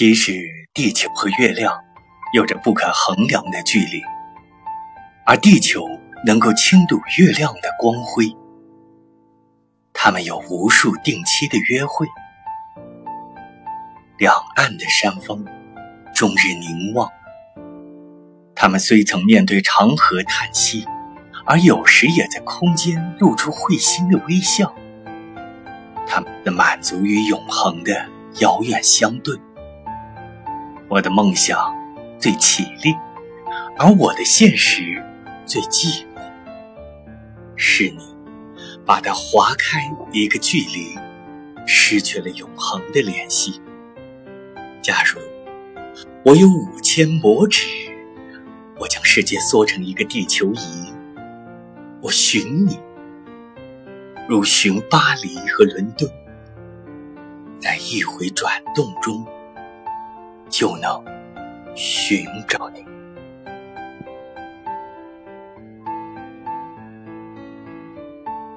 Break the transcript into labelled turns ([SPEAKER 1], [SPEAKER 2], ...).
[SPEAKER 1] 即使地球和月亮有着不可衡量的距离，而地球能够轻睹月亮的光辉，他们有无数定期的约会。两岸的山峰终日凝望，他们虽曾面对长河叹息，而有时也在空间露出会心的微笑。他们的满足与永恒的遥远相对。我的梦想最绮丽，而我的现实最寂寞。是你把它划开一个距离，失去了永恒的联系。假如我有五千拇指，我将世界缩成一个地球仪，我寻你。如寻巴黎和伦敦，在一回转动中，就能寻找你。